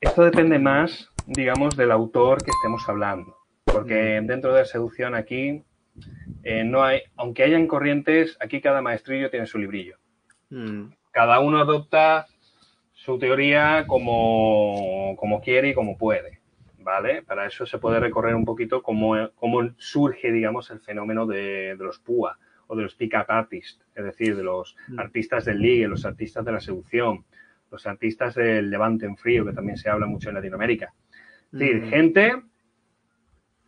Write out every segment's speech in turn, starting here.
Esto depende más, digamos, del autor que estemos hablando. Porque dentro de la seducción aquí eh, no hay, aunque hayan corrientes, aquí cada maestrillo tiene su librillo. Mm. Cada uno adopta su teoría como, como quiere y como puede. ¿Vale? Para eso se puede recorrer un poquito cómo, cómo surge, digamos, el fenómeno de, de los PUA o de los pick-up artists, es decir, de los Mm. artistas del ligue, los artistas de la seducción, los artistas del levante en frío, que también se habla mucho en Latinoamérica. Es decir, Mm. gente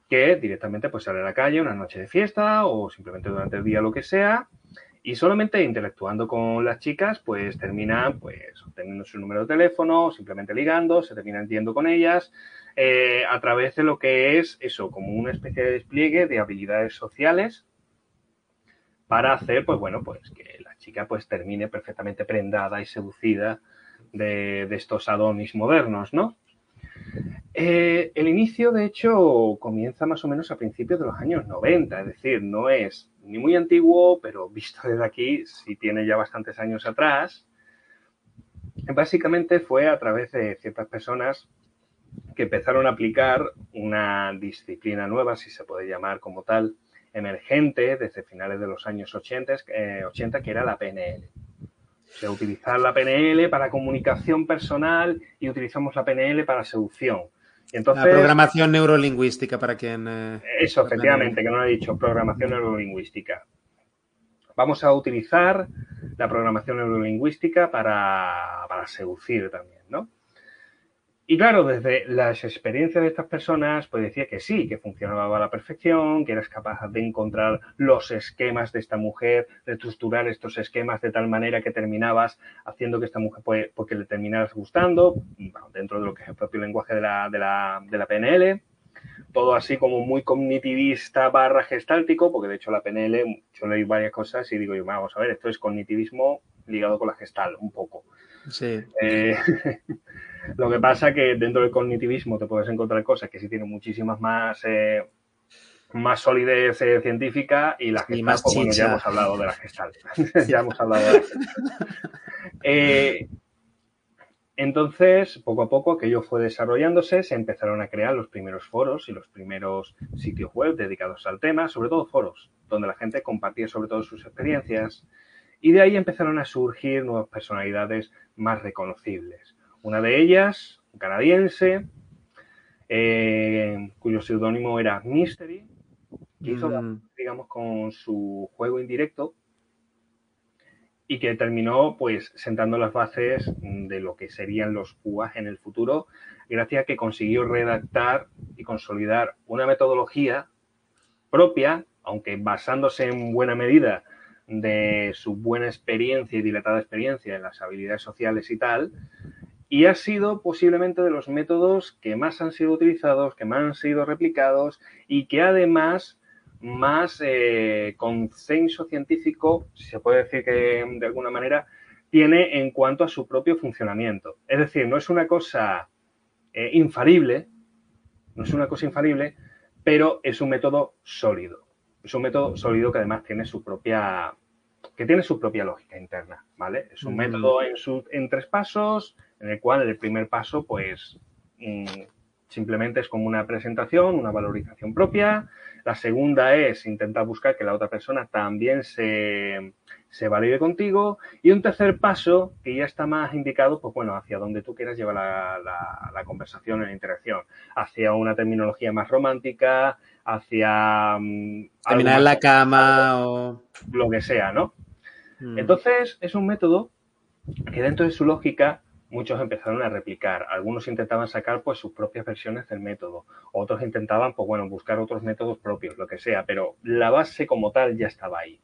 que directamente pues sale a la calle una noche de fiesta o simplemente durante el día lo que sea y solamente interactuando con las chicas pues terminan pues obteniendo su número de teléfono, simplemente ligando, se terminan yendo con ellas eh, a través de lo que es eso, como una especie de despliegue de habilidades sociales para hacer pues bueno pues que la chica pues termine perfectamente prendada y seducida de, estos adonis modernos, ¿no? Eh, el inicio, de hecho, comienza más o menos a principios de los años 90, es decir, no es ni muy antiguo, pero visto desde aquí, sí tiene ya bastantes años atrás. Básicamente fue a través de ciertas personas que empezaron a aplicar una disciplina nueva, si se puede llamar como tal, emergente desde finales de los años 80, eh, 80 que era la PNL. O sea, utilizar la PNL para comunicación personal y utilizamos la PNL para seducción. Y entonces, La programación neurolingüística para quien... eh, eso, efectivamente, que no lo he dicho, programación neurolingüística. Vamos a utilizar la programación neurolingüística para, para seducir también, ¿no? Y claro, desde las experiencias de estas personas, pues decía que sí, que funcionaba a la perfección, que eras capaz de encontrar los esquemas de esta mujer, de estructurar estos esquemas de tal manera que terminabas haciendo que esta mujer, pues, porque le terminaras gustando, bueno, dentro de lo que es el propio lenguaje de la, de la, de la PNL. Todo así como muy cognitivista barra gestáltico, porque de hecho la PNL, yo leí varias cosas y digo, yo, vamos a ver, esto es cognitivismo ligado con la gestal, un poco. Sí. Eh, lo que pasa que dentro del cognitivismo te puedes encontrar cosas que sí tienen muchísimas más, eh, más solidez eh, científica y la Y gestal, más pues, bueno, ya hemos hablado de la gestal. ya hemos hablado de la gestal. Eh, entonces, poco a poco, aquello fue desarrollándose, se empezaron a crear los primeros foros y los primeros sitios web dedicados al tema, sobre todo foros, donde la gente compartía sobre todo sus experiencias, y de ahí empezaron a surgir nuevas personalidades más reconocibles. Una de ellas, un canadiense, eh, cuyo seudónimo era Mystery, que hizo, Mm. digamos, con su juego indirecto y que terminó, pues, sentando las bases de lo que serían los PUAs en el futuro, gracias a que consiguió redactar y consolidar una metodología propia, aunque basándose en buena medida de su buena experiencia y dilatada experiencia en las habilidades sociales y tal, y ha sido posiblemente de los métodos que más han sido utilizados, que más han sido replicados y que además más eh, consenso científico, si se puede decir que de alguna manera, tiene en cuanto a su propio funcionamiento. Es decir, no es una cosa eh, infalible, no es una cosa infalible, pero es un método sólido. Es un método sólido que además tiene su propia que tiene su propia lógica interna, ¿vale? Es un Mm. método en, su- en tres pasos, en el cual el primer paso, pues, mm, simplemente es como una presentación, una valorización propia. La segunda es intentar buscar que la otra persona también se, se valide contigo. Y un tercer paso, que ya está más indicado, pues bueno, hacia donde tú quieras llevar la, la- la conversación, la interacción. Hacia una terminología más romántica, hacia... mm, Terminar en la cama o... lo que sea, ¿no? Mm. Entonces, es un método que dentro de su lógica muchos empezaron a replicar. Algunos intentaban sacar pues sus propias versiones del método. Otros intentaban, pues bueno, buscar otros métodos propios, lo que sea, pero la base como tal ya estaba ahí.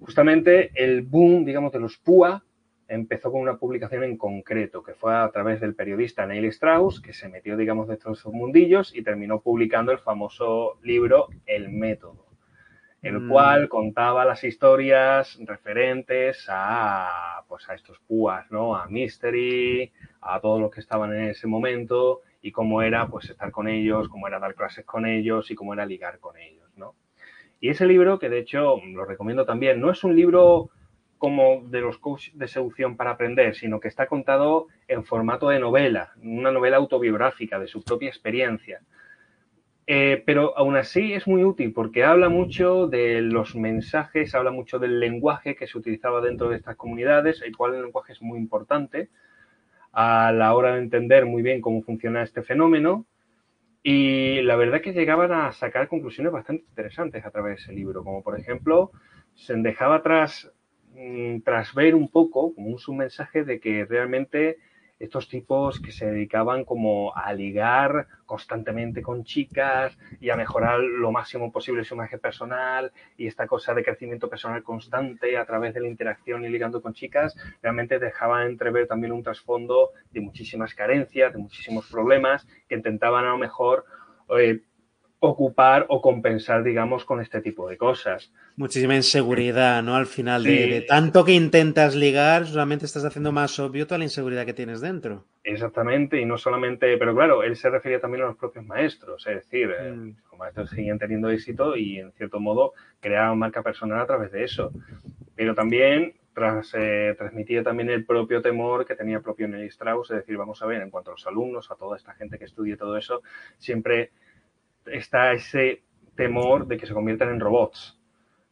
Justamente el boom, digamos, de los PUA empezó con una publicación en concreto, que fue a través del periodista Neil Strauss, que se metió, digamos, dentro de esos mundillos y terminó publicando el famoso libro El Método, el Mm. cual contaba las historias referentes a, pues, a estos púas, ¿no? A Mystery, a todos los que estaban en ese momento y cómo era, pues, estar con ellos, cómo era dar clases con ellos y cómo era ligar con ellos, ¿no? Y ese libro, que de hecho lo recomiendo también, no es un libro como de los coaches de seducción para aprender, sino que está contado en formato de novela, una novela autobiográfica de su propia experiencia. Eh, pero aún así es muy útil porque habla mucho de los mensajes, habla mucho del lenguaje que se utilizaba dentro de estas comunidades, el cual el lenguaje es muy importante a la hora de entender muy bien cómo funciona este fenómeno. Y la verdad que llegaban a sacar conclusiones bastante interesantes a través de ese libro, como por ejemplo, se dejaba atrás mm, tras ver un poco como un submensaje de que realmente estos tipos que se dedicaban como a ligar constantemente con chicas y a mejorar lo máximo posible su imagen personal y esta cosa de crecimiento personal constante a través de la interacción y ligando con chicas, realmente dejaban entrever también un trasfondo de muchísimas carencias, de muchísimos problemas que intentaban a lo mejor eh, ocupar o compensar, digamos, con este tipo de cosas. Muchísima inseguridad, ¿no? Al final, de, Sí. de tanto que intentas ligar, solamente estás haciendo más obvio toda la inseguridad que tienes dentro. Exactamente, y no solamente, pero claro, él se refería también a los propios maestros, es decir, eh, Mm. los maestros seguían teniendo éxito y en cierto modo creaban marca personal a través de eso. Pero también tras, eh, transmitía también el propio temor que tenía el propio Neil Strauss, es decir, vamos a ver, en cuanto a los alumnos, a toda esta gente que estudia todo eso, siempre está ese temor de que se conviertan en robots.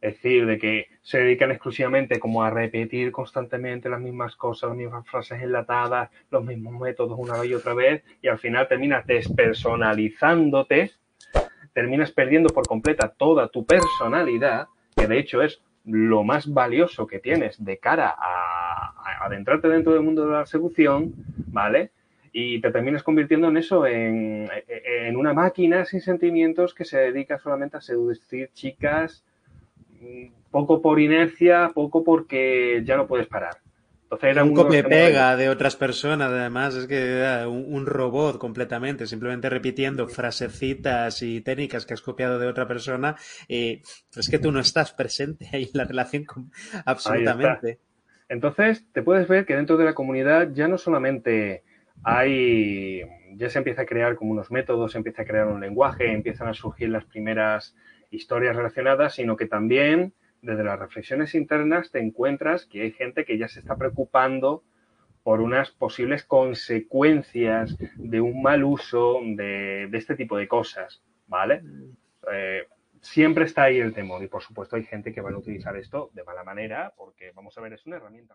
Es decir, de que se dedican exclusivamente como a repetir constantemente las mismas cosas, las mismas frases enlatadas, los mismos métodos una vez y otra vez, y al final terminas despersonalizándote, terminas perdiendo por completa toda tu personalidad, que de hecho es lo más valioso que tienes de cara a, adentrarte dentro del mundo de la seducción, ¿vale? Y te terminas convirtiendo en eso, en, en una máquina sin sentimientos que se dedica solamente a seducir chicas, mm, poco por inercia, poco porque ya no puedes parar. Entonces era un unos copia y temores. pega de otras personas, además, es que era un, un robot completamente, simplemente repitiendo frasecitas y técnicas que has copiado de otra persona. Es que tú no estás presente ahí en la relación con- absolutamente. Entonces, te puedes ver que dentro de la comunidad ya no solamente hay, ya se empieza a crear como unos métodos, se empieza a crear un lenguaje, empiezan a surgir las primeras historias relacionadas, sino que también desde las reflexiones internas te encuentras que hay gente que ya se está preocupando por unas posibles consecuencias de un mal uso de, este tipo de cosas, ¿vale? Eh, siempre está ahí el temor y por supuesto hay gente que van a utilizar esto de mala manera porque vamos a ver es una herramienta